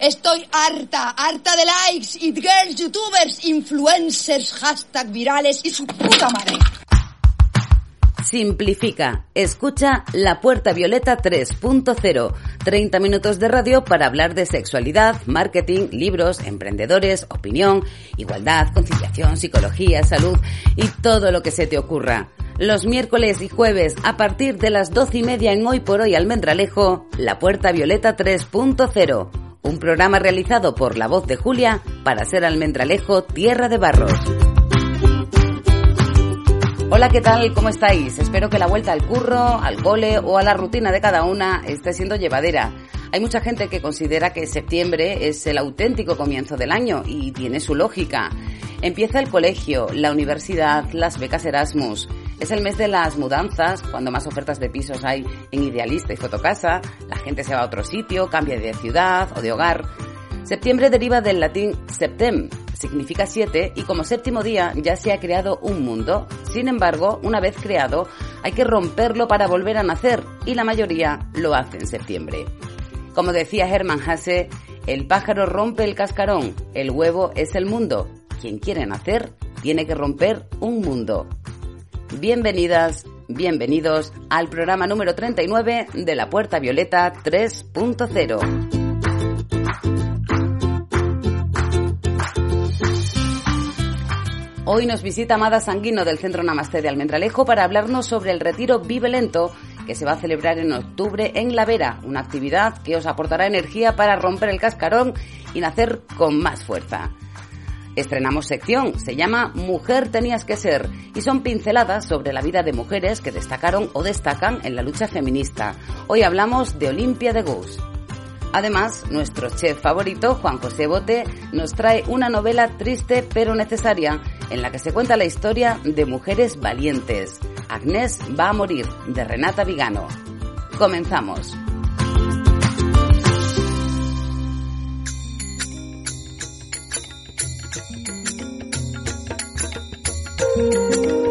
Estoy harta, harta de likes, it girls, youtubers, influencers, hashtag virales y su puta madre. Simplifica. Escucha La Puerta Violeta 3.0. 30 minutos de radio para hablar de sexualidad, marketing, libros, emprendedores, opinión, igualdad, conciliación, psicología, salud y todo lo que se te ocurra. Los miércoles y jueves a partir de las 12 y media en Hoy por Hoy Almendralejo, La Puerta Violeta 3.0 un programa realizado por la voz de Julia para ser Almendralejo Tierra de Barros. Hola, ¿qué tal? ¿Cómo estáis? Espero que la vuelta al curro, al cole o a la rutina de cada una esté siendo llevadera. Hay mucha gente que considera que septiembre es el auténtico comienzo del año y tiene su lógica. Empieza el colegio, la universidad, las becas Erasmus. Es el mes de las mudanzas, cuando más ofertas de pisos hay en Idealista y Fotocasa. La gente se va a otro sitio, cambia de ciudad o de hogar. Septiembre deriva del latín septem, significa siete y como séptimo día ya se ha creado un mundo. Sin embargo, una vez creado, hay que romperlo para volver a nacer y la mayoría lo hace en septiembre. Como decía Hermann Hasse, el pájaro rompe el cascarón, el huevo es el mundo. Quien quiere nacer tiene que romper un mundo. Bienvenidas, bienvenidos al programa número 39 de La Puerta Violeta 3.0. Hoy nos visita Amada Sanguino del Centro Namaste de Almendralejo para hablarnos sobre el retiro Vive Lento que se va a celebrar en octubre en La Vera, una actividad que os aportará energía para romper el cascarón y nacer con más fuerza. Estrenamos sección, se llama Mujer tenías que ser y son pinceladas sobre la vida de mujeres que destacaron o destacan en la lucha feminista. Hoy hablamos de Olimpia de Gous. Además, nuestro chef favorito, Juan José Bote, nos trae una novela triste pero necesaria en la que se cuenta la historia de mujeres valientes. Agnés va a morir, de Renata Vigano. Comenzamos. thank you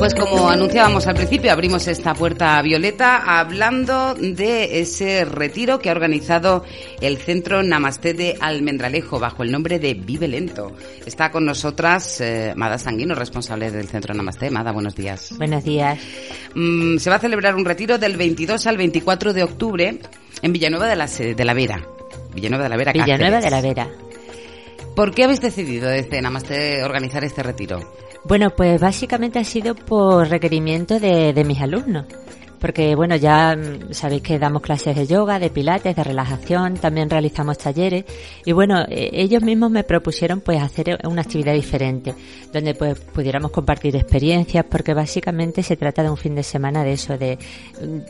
Pues como anunciábamos al principio, abrimos esta puerta violeta hablando de ese retiro que ha organizado el Centro Namaste de Almendralejo bajo el nombre de Vive Lento. Está con nosotras eh, Mada Sanguino, responsable del Centro Namaste. Mada, buenos días. Buenos días. Mm, se va a celebrar un retiro del 22 al 24 de octubre en Villanueva de la, de la Vera. Villanueva de la Vera, Villanueva de la Vera. ¿Por qué habéis decidido desde Namaste organizar este retiro? Bueno, pues básicamente ha sido por requerimiento de, de mis alumnos porque bueno, ya mm, sabéis que damos clases de yoga, de pilates, de relajación, también realizamos talleres y bueno, eh, ellos mismos me propusieron pues hacer una actividad diferente, donde pues pudiéramos compartir experiencias, porque básicamente se trata de un fin de semana de eso, de,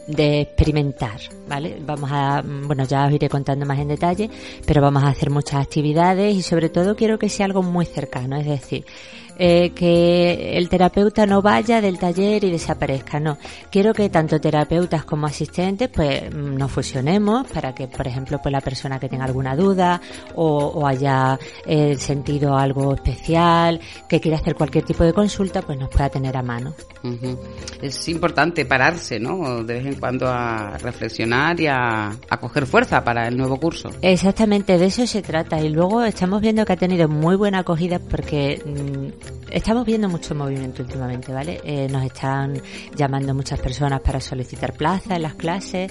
de experimentar, ¿vale? Vamos a, mm, bueno, ya os iré contando más en detalle, pero vamos a hacer muchas actividades y sobre todo quiero que sea algo muy cercano, es decir, eh, que el terapeuta no vaya del taller y desaparezca, no. Quiero que tanto terapeutas como asistentes pues mm, nos fusionemos para que, por ejemplo, pues la persona que tenga alguna duda o, haya eh, sentido algo especial, que quiera hacer cualquier tipo de consulta, pues nos pueda tener a mano. Es importante pararse, ¿no? De vez en cuando a reflexionar y a, a coger fuerza para el nuevo curso. Exactamente, de eso se trata. Y luego estamos viendo que ha tenido muy buena acogida porque mm, estamos viendo mucho movimiento últimamente, ¿vale? Eh, nos están llamando muchas personas para solicitar plaza en las clases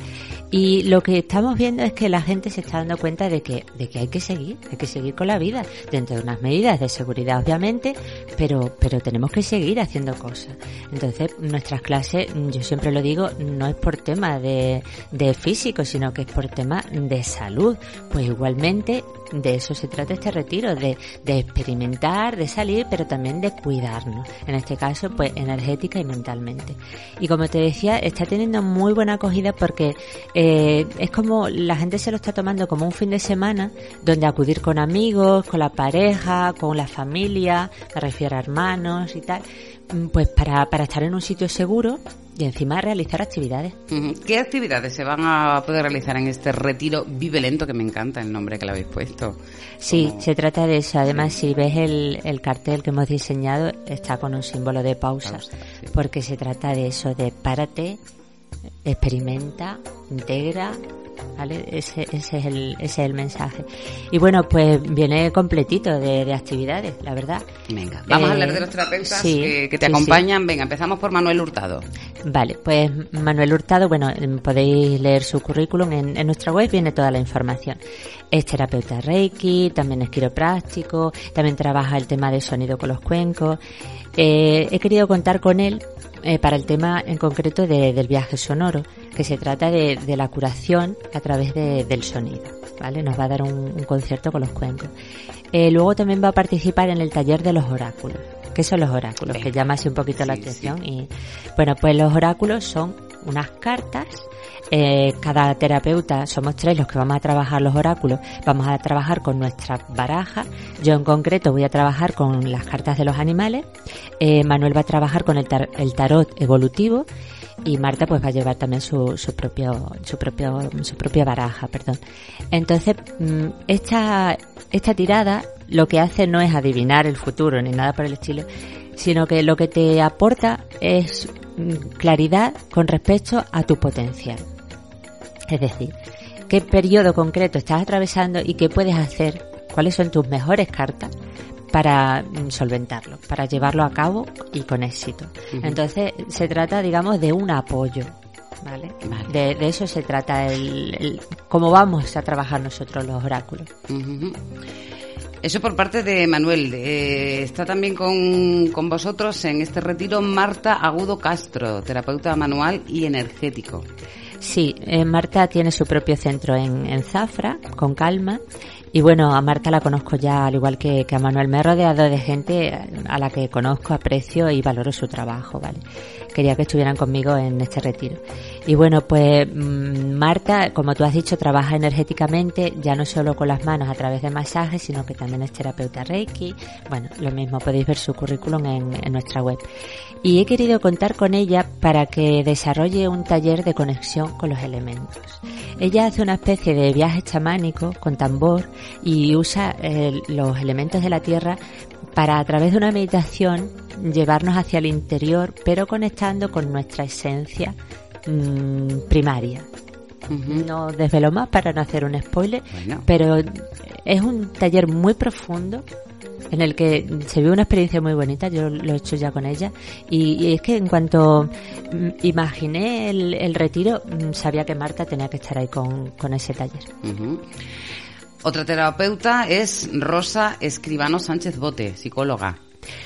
y lo que estamos viendo es que la gente se está dando cuenta de que, de que hay que seguir, hay que seguir con la vida, dentro de unas medidas de seguridad obviamente, pero, pero tenemos que seguir haciendo cosas. Entonces, nuestras clases, yo siempre lo digo, no es por tema de, de físico, sino que es por tema de salud. Pues igualmente de eso se trata este retiro, de, de experimentar, de salir, pero también de cuidarnos, en este caso pues energética y mentalmente. Y como te decía, está teniendo muy buena acogida porque eh, es como la gente se lo está tomando como un fin de semana donde acudir con amigos, con la pareja, con la familia, me refiero a hermanos y tal, pues para, para estar en un sitio seguro y encima realizar actividades. ¿Qué actividades se van a poder realizar en este retiro Vive Lento, que me encanta el nombre que le habéis puesto? Sí, se trata de eso. Además, si ves el, el, cartel que hemos diseñado, está con un símbolo de pausa, porque se trata de eso, de párate, experimenta, integra, ¿vale? Ese, ese, es el, ese es el mensaje. Y bueno, pues viene completito de, de actividades, la verdad. Venga, vamos a hablar de los terapeutas que, que, te sí, acompañan. Sí. Venga, empezamos por Manuel Hurtado. Vale, pues Manuel Hurtado, bueno, podéis leer su currículum en, en nuestra web, viene toda la información. Es terapeuta Reiki, también es quiropráctico, también trabaja el tema de sonido con los cuencos. Eh, he querido contar con él eh, para el tema en concreto de, del viaje sonoro, que se trata de, de la curación a través de, del sonido. ¿vale? Nos va a dar un, un concierto con los cuencos. Eh, luego también va a participar en el taller de los oráculos. ¿Qué son los oráculos? Que llama así un poquito sí, la atención. Sí. Y bueno, pues los oráculos son unas cartas eh, cada terapeuta, somos tres los que vamos a trabajar los oráculos, vamos a trabajar con nuestra baraja. Yo en concreto voy a trabajar con las cartas de los animales. Eh, Manuel va a trabajar con el, tar el, tarot evolutivo y Marta pues va a llevar también su, su propio, su propio, su propia baraja, perdón. Entonces, mm, esta, esta tirada lo que hace no es adivinar el futuro ni nada por el estilo, sino que lo que te aporta es mm, claridad con respecto a tu potencial. Es decir, qué periodo concreto estás atravesando y qué puedes hacer, cuáles son tus mejores cartas para solventarlo, para llevarlo a cabo y con éxito. Uh -huh. Entonces, se trata, digamos, de un apoyo. ¿Vale? vale. De, de, eso se trata el, el, cómo vamos a trabajar nosotros los oráculos. Uh -huh. Eso por parte de Manuel. Eh, está también con, con, vosotros en este retiro Marta Agudo Castro, terapeuta manual y energético. Sí, eh, Marta tiene su propio centro en, en, Zafra, con calma. Y bueno, a Marta la conozco ya, al igual que, que, a Manuel. Me he rodeado de gente a la que conozco, aprecio y valoro su trabajo, ¿vale? Quería que estuvieran conmigo en este retiro. Y bueno, pues mmm, Marta, como tú has dicho, trabaja energéticamente, ya no solo con las manos a través de masajes, sino que también es terapeuta Reiki. Bueno, lo mismo, podéis ver su currículum en, en nuestra web y he querido contar con ella para que desarrolle un taller de conexión con los elementos. Ella hace una especie de viaje chamánico con tambor y usa eh, los elementos de la tierra para a través de una meditación llevarnos hacia el interior, pero conectando con nuestra esencia mmm, primaria. Uh -huh. No desvelo más para no hacer un spoiler, bueno. pero es un taller muy profundo en el que se vio una experiencia muy bonita, yo lo he hecho ya con ella, y, y es que en cuanto mm, imaginé el, el, retiro, mm, sabía que Marta tenía que estar ahí con, con ese taller. Uh -huh. Otra terapeuta es Rosa Escribano Sánchez Bote, psicóloga.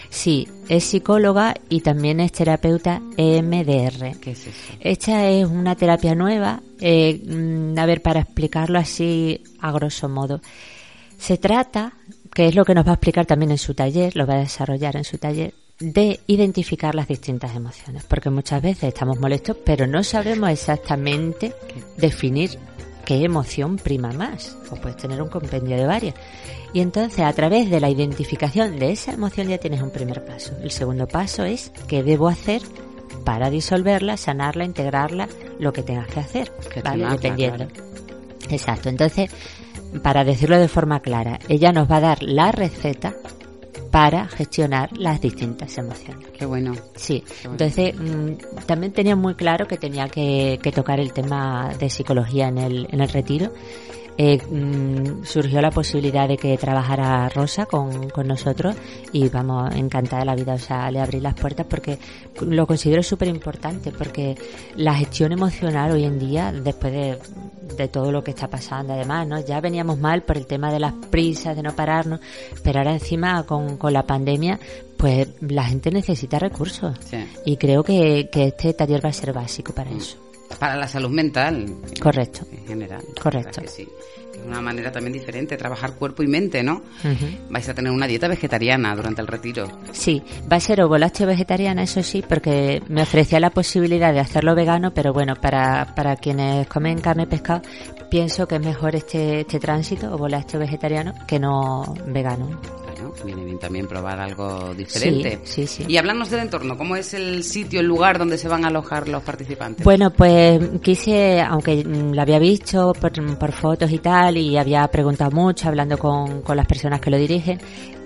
Sí, es psicóloga y también es terapeuta EMDR. ¿Qué es eso? Esta es una terapia nueva. Eh, mm, a ver, para explicarlo así a grosso modo. Se trata que es lo que nos va a explicar también en su taller, lo va a desarrollar en su taller, de identificar las distintas emociones, porque muchas veces estamos molestos, pero no sabemos exactamente definir qué emoción prima más, o puedes tener un compendio de varias. Y entonces, a través de la identificación de esa emoción ya tienes un primer paso. El segundo paso es qué debo hacer para disolverla, sanarla, integrarla, lo que tengas que hacer, que ¿vale? Dependiendo. Claro. Exacto. Entonces, para decirlo de forma clara, ella nos va a dar la receta para gestionar las distintas emociones. Qué bueno. Sí, Qué bueno. entonces mmm, también tenía muy claro que tenía que, que, tocar el tema de psicología en el, en el retiro eh, mmm, surgió la posibilidad de que trabajara Rosa con, con nosotros y vamos, encantada de la vida, o sea, le abrí las puertas porque lo considero súper importante porque la gestión emocional hoy en día, después de, de todo lo que está pasando además, ¿no? Ya veníamos mal por el tema de las prisas, de no pararnos, pero ahora encima con, con la pandemia, pues la gente necesita recursos sí. y creo que, que este taller va a ser básico para eso Para la salud mental. Correcto. En general. Correcto. Que sí. Es una manera también diferente, trabajar cuerpo y mente, ¿no? Vais a tener una dieta vegetariana durante el retiro. Sí, va a ser ovo lácteo vegetariana, eso sí, porque me ofrecía la posibilidad de hacerlo vegano, pero bueno, para, para quienes comen carne y pescado, pienso que es mejor este, este tránsito, ovo lácteo vegetariano, que no vegano. Bueno, viene bien también probar algo diferente. Sí, sí, sí. Y hablarnos del entorno, ¿cómo es el sitio, el lugar donde se van a alojar los participantes? Bueno, pues quise, aunque lo había visto por, por fotos y tal, y había preguntado mucho hablando con, con las personas que lo dirigen,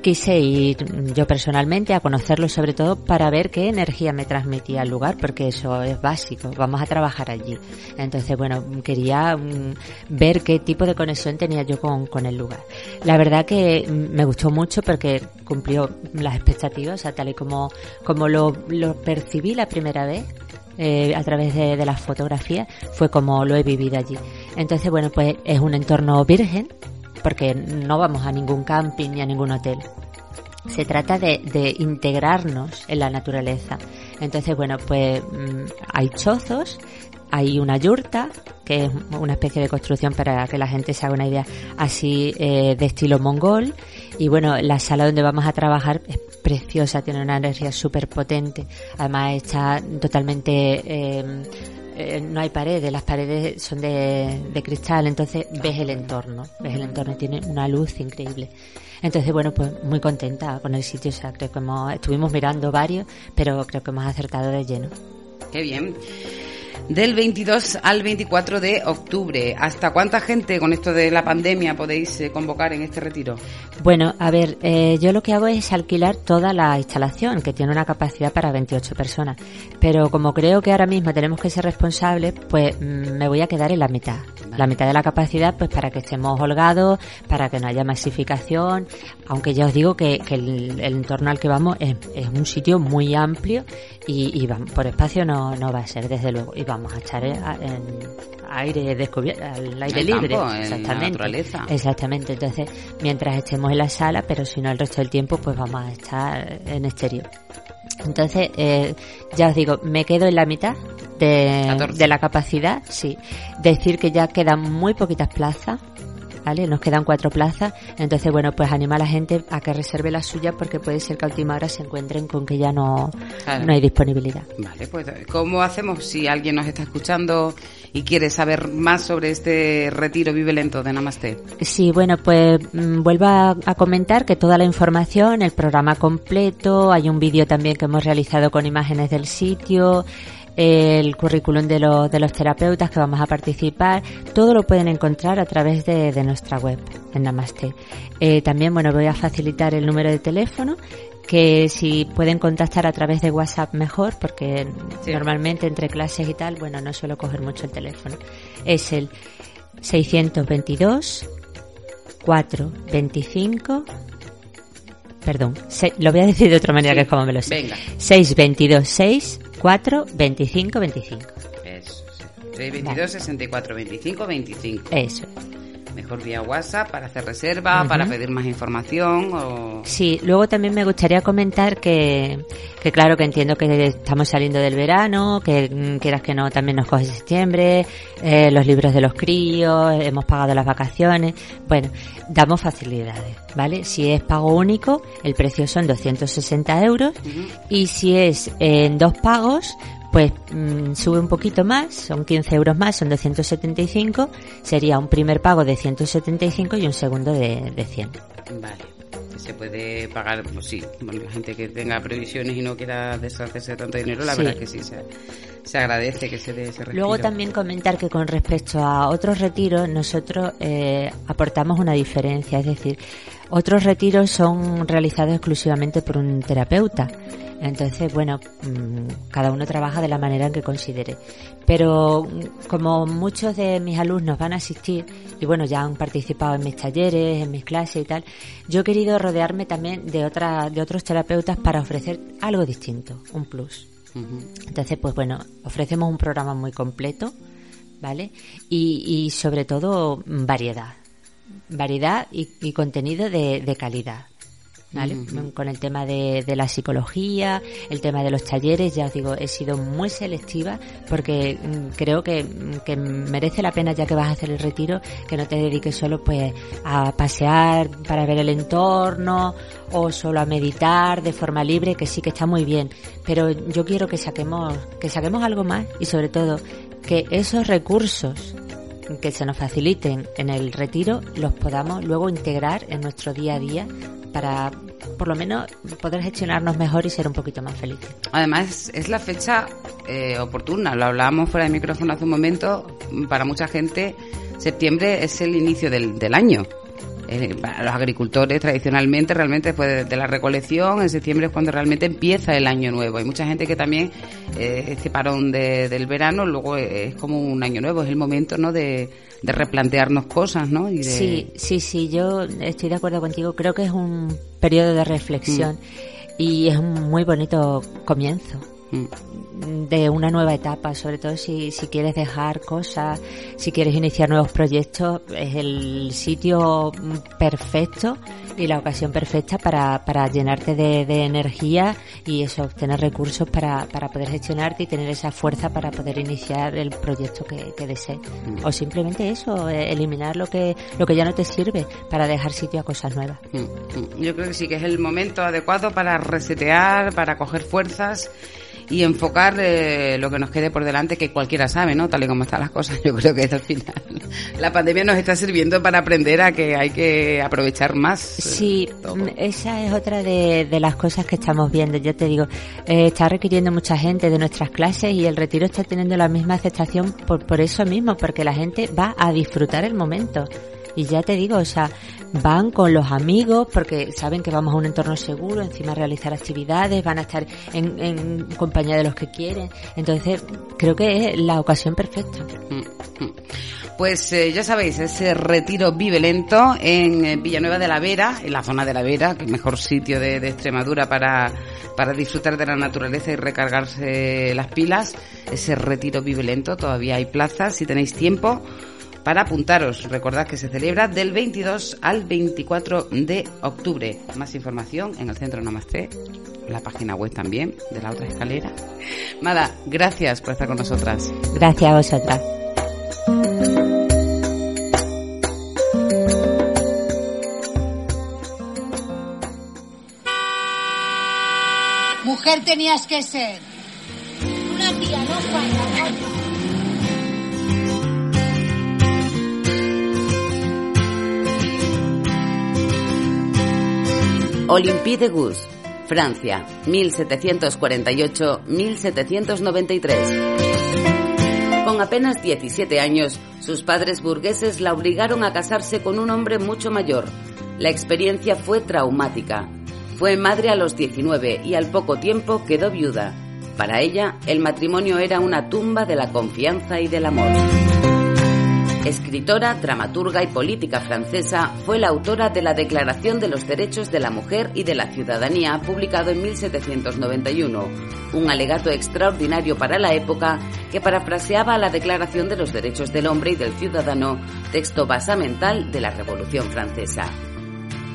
quise ir yo personalmente a conocerlo sobre todo para ver qué energía me transmitía el lugar, porque eso es básico, vamos a trabajar allí. Entonces, bueno, quería mm, ver qué tipo de conexión tenía yo con, con el lugar. La verdad que mm, me gustó mucho porque cumplió las expectativas, o sea, tal y como, como lo, lo percibí la primera vez, eh, a través de, de las fotografías fue como lo he vivido allí. Entonces, bueno, pues es un entorno virgen porque no vamos a ningún camping ni a ningún hotel. Se trata de, integrarnos en la naturaleza. Entonces, bueno, pues mm, hay chozos, hay una yurta, que es una especie de construcción para que la gente se haga una idea así eh, de estilo mongol. Y bueno, la sala donde vamos a trabajar es preciosa, tiene una energía súper potente. Además está totalmente... eh, eh, no hay paredes, las paredes son de, de cristal, entonces ves el entorno, ves el entorno tiene una luz increíble. Entonces, bueno, pues muy contenta con el sitio, o sea, creo que hemos, estuvimos mirando varios, pero creo que hemos acertado de lleno. Qué bien. Del 22 al 24 de octubre. ¿Hasta cuánta gente con esto de la pandemia podéis eh, convocar en este retiro? Bueno, a ver, eh, yo lo que hago es alquilar toda la instalación, que tiene una capacidad para 28 personas. Pero como creo que ahora mismo tenemos que ser responsables, pues mm, me voy a quedar en la mitad. La mitad de la capacidad, pues para que estemos holgados, para que no haya masificación. Aunque ya os digo que, que el, el entorno al que vamos es, es un sitio muy amplio y, y vamos, por espacio no, no va a ser, desde luego. Y vamos a echar en, aire descubierto, al aire el libre. campo, en la exactamente. naturaleza. Exactamente. Entonces, mientras estemos en la sala, pero si no el resto del tiempo, pues vamos a estar en exterior. Entonces, eh, ya os digo, me quedo en la mitad de, 14. de la capacidad, sí. Decir que ya quedan muy poquitas plazas, ¿vale? Nos quedan cuatro plazas. Entonces, bueno, pues anima a la gente a que reserve la suya porque puede ser que a última hora se encuentren con que ya no, Claro. no hay disponibilidad. Vale, pues ¿cómo hacemos si alguien nos está escuchando y quiere saber más sobre este retiro Vive Lento de Namaste? Sí, bueno, pues mm, vuelvo a, a comentar que toda la información, el programa completo, hay un vídeo también que hemos realizado con imágenes del sitio, el currículum de, los de los terapeutas que vamos a participar, todo lo pueden encontrar a través de, de nuestra web en Namaste. Eh, también, bueno, voy a facilitar el número de teléfono que si pueden contactar a través de WhatsApp mejor, porque Sí. normalmente entre clases y tal, bueno, no suelo coger mucho el teléfono. Es el 622 4 25 perdón, se- lo voy a decir de otra manera Sí. que es como me lo sé. Venga. 622 6 4 25 25. Eso, sí. 322 64 25 25. Eso. Mejor vía WhatsApp para hacer reserva, para pedir más información o... Sí, luego también me gustaría comentar que, que claro que entiendo que estamos saliendo del verano, que mm, quieras que no también nos coge septiembre, eh, los libros de los críos, hemos pagado las vacaciones. Bueno, damos facilidades, ¿vale? Si es pago único, el precio son 260 euros y si es en dos pagos, pues mm, sube un poquito más, son 15 euros más, son 275, sería un primer pago de 175 y un segundo de, de 100. Vale. Que se puede pagar, pues sí, bueno, la gente que tenga previsiones y no quiera deshacerse de tanto dinero, la Sí. verdad es que sí, se, se agradece que se dé ese respiro. Luego también comentar que con respecto a otros retiros, nosotros eh, aportamos una diferencia, es decir, otros retiros son realizados exclusivamente por un terapeuta. Entonces, bueno, mm, cada uno trabaja de la manera en que considere. Pero mm, como muchos de mis alumnos van a asistir y bueno, ya han participado en mis talleres, en mis clases y tal, yo he querido rodearme también de otra, de otros terapeutas para ofrecer algo distinto, un plus. Entonces, pues bueno, ofrecemos un programa muy completo, ¿vale? Y, y sobre todo mm, variedad. Variedad y, y contenido de, de calidad. ¿vale? Con el tema de, de, la psicología, el tema de los talleres, ya os digo, he sido muy selectiva porque mm, creo que, que, merece la pena ya que vas a hacer el retiro que no te dediques solo pues a pasear para ver el entorno o solo a meditar de forma libre, que sí que está muy bien, pero yo quiero que saquemos que saquemos algo más y sobre todo que esos recursos que se nos faciliten en el retiro los podamos luego integrar en nuestro día a día para por lo menos poder gestionarnos mejor y ser un poquito más felices. Además, es la fecha eh, oportuna, lo hablábamos fuera de micrófono hace un momento, para mucha gente septiembre es el inicio del, del año. Eh, para los agricultores tradicionalmente, realmente después de, la recolección, en septiembre es cuando realmente empieza el año nuevo. Hay mucha gente que también, eh, este parón del verano, luego es como un año nuevo, es el momento ¿no? de, replantearnos cosas, ¿no? Y Sí, sí, sí, yo estoy de acuerdo contigo. Creo que es un periodo de reflexión mm. y es un muy bonito comienzo. De una nueva etapa, sobre todo si, si quieres dejar cosas, si quieres iniciar nuevos proyectos, es el sitio perfecto y la ocasión perfecta para, para llenarte de, de energía y eso, obtener recursos para, para poder gestionarte y tener esa fuerza para poder iniciar el proyecto que, que desees. Mm. O simplemente eso, eh, eliminar lo que, lo que ya no te sirve para dejar sitio a cosas nuevas. Mm, mm. Yo creo que sí que es el momento adecuado para resetear, para coger fuerzas y enfocar eh, lo que nos quede por delante, que cualquiera sabe, ¿no? Tal y como están las cosas, yo creo que al final la pandemia nos está sirviendo para aprender a que hay que aprovechar más. Eh, sí, esa es otra de, las cosas que estamos viendo. Yo te digo, eh, está requiriendo mucha gente de nuestras clases y el retiro está teniendo la misma aceptación por, por eso mismo, porque la gente va a disfrutar el momento. Y ya te digo, o sea, van con los amigos porque saben que vamos a un entorno seguro, encima realizar actividades, van a estar en, compañía de los que quieren. Entonces, creo que es la ocasión perfecta. Mm, mm. Pues eh, ya sabéis, ese retiro vive lento en eh, Villanueva de la Vera, en la zona de la Vera, que el mejor sitio de, de, Extremadura para, para disfrutar de la naturaleza y recargarse las pilas. Ese retiro vive lento, todavía hay plazas, si tenéis tiempo para apuntaros. Recordad que se celebra del 22 al 24 de octubre. Más información en el Centro Namaste, la página web también de la otra escalera. Nada, gracias por estar con nosotras. Gracias a vosotras. Mujer tenías que ser. Una tía no falla. Olympique de Gus, Francia, 1748-1793. Con apenas 17 años, sus padres burgueses la obligaron a casarse con un hombre mucho mayor. La experiencia fue traumática. Fue madre a los 19 y al poco tiempo quedó viuda. Para ella, el matrimonio era una tumba de la confianza y del amor. Escritora, dramaturga y política francesa, fue la autora de la Declaración de los Derechos de la Mujer y de la Ciudadanía, publicado en 1791, un alegato extraordinario para la época que parafraseaba la Declaración de los Derechos del Hombre y del Ciudadano, texto basamental de la Revolución Francesa.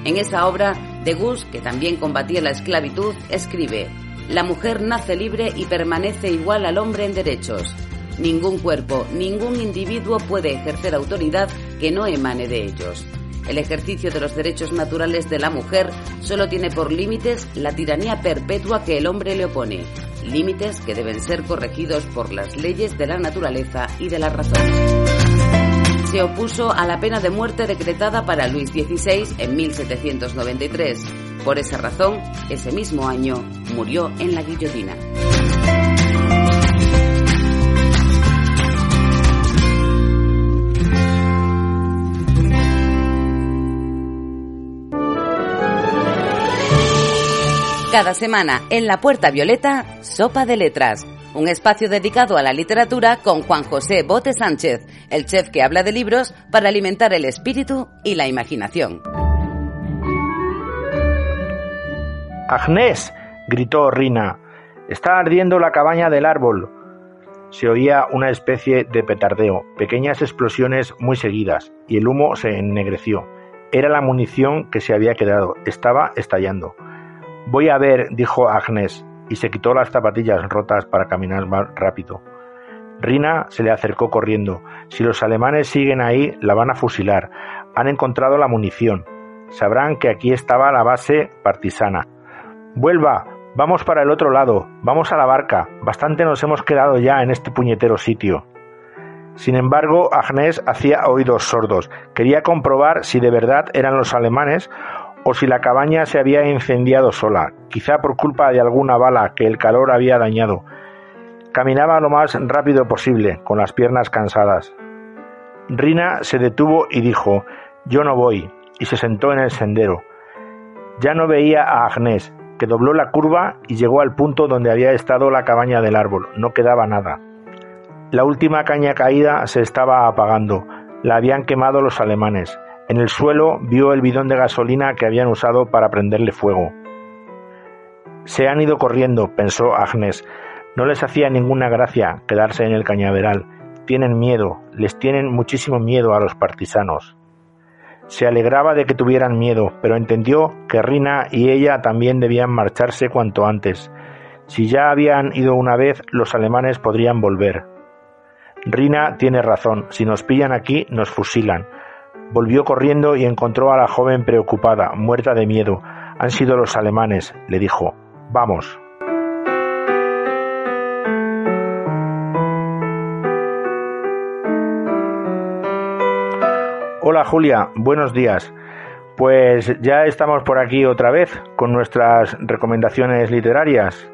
En esa obra, Degus, que también combatía la esclavitud, escribe, La mujer nace libre y permanece igual al hombre en derechos Ningún cuerpo, ningún individuo puede ejercer autoridad que no emane de ellos. El ejercicio de los derechos naturales de la mujer solo tiene por límites la tiranía perpetua que el hombre le opone, límites que deben ser corregidos por las leyes de la naturaleza y de la razón. Se opuso a la pena de muerte decretada para Luis XVI en 1793. Por esa razón, ese mismo año murió en la guillotina. Cada semana en La Puerta Violeta, Sopa de Letras, un espacio dedicado a la literatura con Juan José Bote Sánchez, el chef que habla de libros para alimentar el espíritu y la imaginación. Agnés, gritó Rina, está ardiendo la cabaña del árbol. Se oía una especie de petardeo, pequeñas explosiones muy seguidas, y el humo se ennegreció. Era la munición que se había quedado. Estaba estallando. Voy a ver, dijo Agnes, y se quitó las zapatillas rotas para caminar más rápido. Rina se le acercó corriendo. Si los alemanes siguen ahí, la van a fusilar. Han encontrado la munición. Sabrán que aquí estaba la base partisana. Vuelva, vamos para el otro lado, vamos a la barca. Bastante nos hemos quedado ya en este puñetero sitio. Sin embargo, Agnes hacía oídos sordos. Quería comprobar si de verdad eran los alemanes o si la cabaña se había incendiado sola, quizá por culpa de alguna bala que el calor había dañado. Caminaba lo más rápido posible, con las piernas cansadas. Rina se detuvo y dijo Yo no voy, y se sentó en el sendero. Ya no veía a Agnes, que dobló la curva y llegó al punto donde había estado la cabaña del árbol. No quedaba nada. La última caña caída se estaba apagando. La habían quemado los alemanes. En el suelo vio el bidón de gasolina que habían usado para prenderle fuego. Se han ido corriendo, pensó Agnes. No les hacía ninguna gracia quedarse en el cañaveral. Tienen miedo, les tienen muchísimo miedo a los partisanos. Se alegraba de que tuvieran miedo, pero entendió que Rina y ella también debían marcharse cuanto antes. Si ya habían ido una vez, los alemanes podrían volver. Rina tiene razón, si nos pillan aquí, nos fusilan. Volvió corriendo y encontró a la joven preocupada, muerta de miedo. Han sido los alemanes, le dijo. Vamos. Hola Julia, buenos días. Pues ya estamos por aquí otra vez con nuestras recomendaciones literarias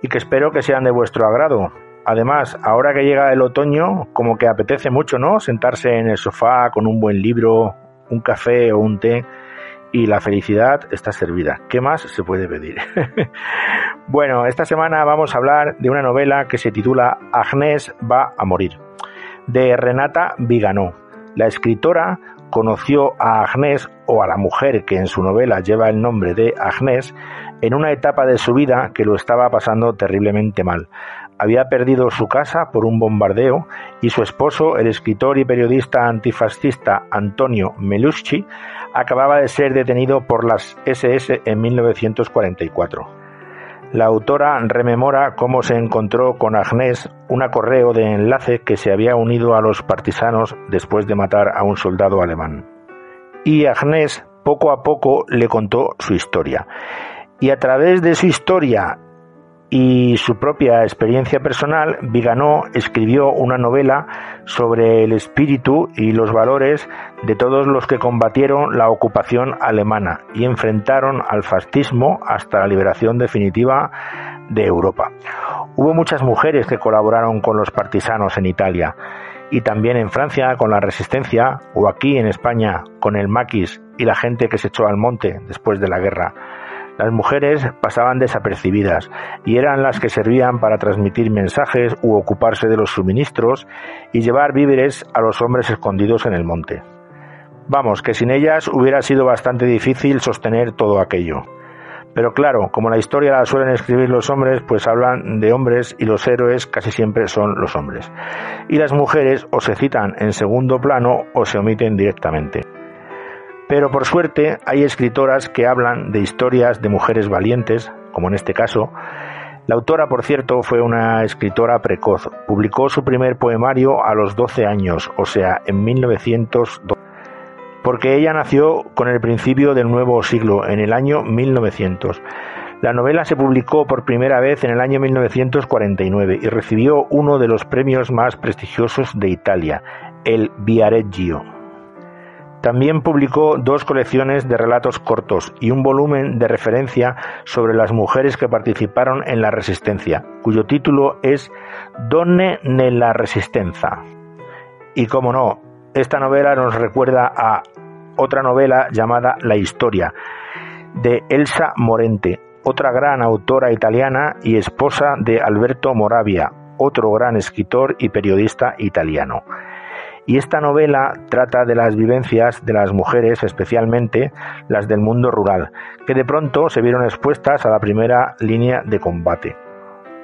y que espero que sean de vuestro agrado. Además, ahora que llega el otoño, como que apetece mucho, ¿no? Sentarse en el sofá con un buen libro, un café o un té y la felicidad está servida. ¿Qué más se puede pedir? bueno, esta semana vamos a hablar de una novela que se titula Agnès va a morir, de Renata Viganó. La escritora conoció a Agnès o a la mujer que en su novela lleva el nombre de Agnès en una etapa de su vida que lo estaba pasando terriblemente mal había perdido su casa por un bombardeo y su esposo, el escritor y periodista antifascista Antonio Meluschi, acababa de ser detenido por las SS en 1944. La autora rememora cómo se encontró con Agnès un correo de enlace que se había unido a los partisanos después de matar a un soldado alemán. Y Agnès poco a poco le contó su historia. Y a través de su historia y su propia experiencia personal, Viganó escribió una novela sobre el espíritu y los valores de todos los que combatieron la ocupación alemana y enfrentaron al fascismo hasta la liberación definitiva de Europa. Hubo muchas mujeres que colaboraron con los partisanos en Italia y también en Francia con la resistencia o aquí en España con el maquis y la gente que se echó al monte después de la guerra las mujeres pasaban desapercibidas y eran las que servían para transmitir mensajes u ocuparse de los suministros y llevar víveres a los hombres escondidos en el monte. Vamos, que sin ellas hubiera sido bastante difícil sostener todo aquello. Pero claro, como la historia la suelen escribir los hombres, pues hablan de hombres y los héroes casi siempre son los hombres. Y las mujeres o se citan en segundo plano o se omiten directamente. Pero por suerte hay escritoras que hablan de historias de mujeres valientes, como en este caso. La autora, por cierto, fue una escritora precoz. Publicó su primer poemario a los 12 años, o sea, en 1902, porque ella nació con el principio del nuevo siglo, en el año 1900. La novela se publicó por primera vez en el año 1949 y recibió uno de los premios más prestigiosos de Italia, el Viareggio. También publicó dos colecciones de relatos cortos y un volumen de referencia sobre las mujeres que participaron en la resistencia, cuyo título es Donne nella Resistenza. Y como no, esta novela nos recuerda a otra novela llamada La Historia, de Elsa Morente, otra gran autora italiana y esposa de Alberto Moravia, otro gran escritor y periodista italiano. Y esta novela trata de las vivencias de las mujeres, especialmente las del mundo rural, que de pronto se vieron expuestas a la primera línea de combate.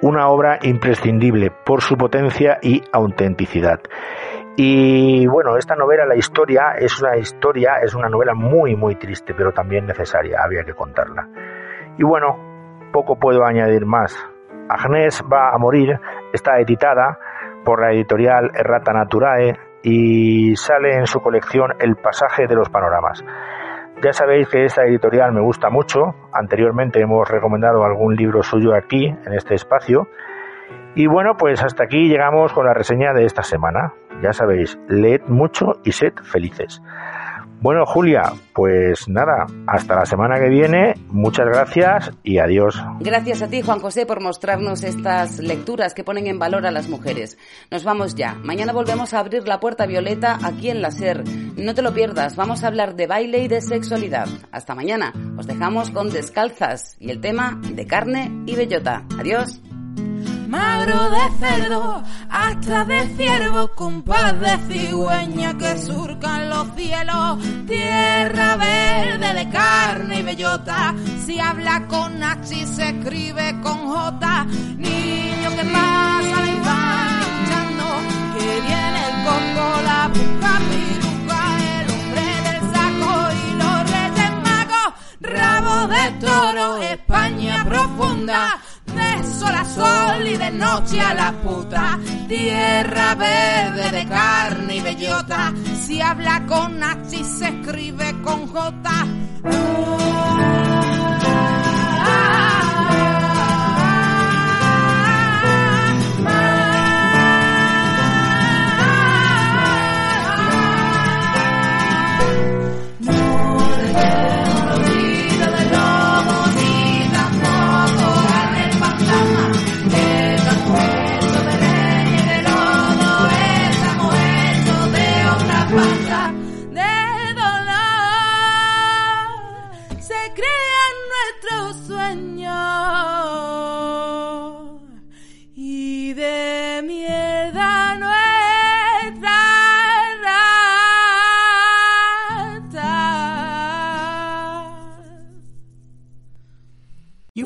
Una obra imprescindible por su potencia y autenticidad. Y bueno, esta novela, la historia, es una historia, es una novela muy, muy triste, pero también necesaria, había que contarla. Y bueno, poco puedo añadir más. Agnès va a morir, está editada por la editorial Errata Naturae y sale en su colección El pasaje de los panoramas. Ya sabéis que esta editorial me gusta mucho. Anteriormente hemos recomendado algún libro suyo aquí, en este espacio. Y bueno, pues hasta aquí llegamos con la reseña de esta semana. Ya sabéis, leed mucho y sed felices. Bueno, Julia, pues nada, hasta la semana que viene. Muchas gracias y adiós. Gracias a ti, Juan José, por mostrarnos estas lecturas que ponen en valor a las mujeres. Nos vamos ya. Mañana volvemos a abrir la puerta violeta aquí en la SER. No te lo pierdas, vamos a hablar de baile y de sexualidad. Hasta mañana. Os dejamos con Descalzas y el tema de carne y bellota. Adiós magro de cerdo, hasta de ciervo, compás de cigüeña que surcan los cielos, tierra verde de carne y bellota, si habla con H se escribe con J, niño que pasa y va luchando, que viene el coco, la busca piruca, el hombre del saco y los reyes magos, rabo de toro, España profunda, de sol y de noche a la puta. Tierra verde de carne y bellota. Si habla con H se escribe con J.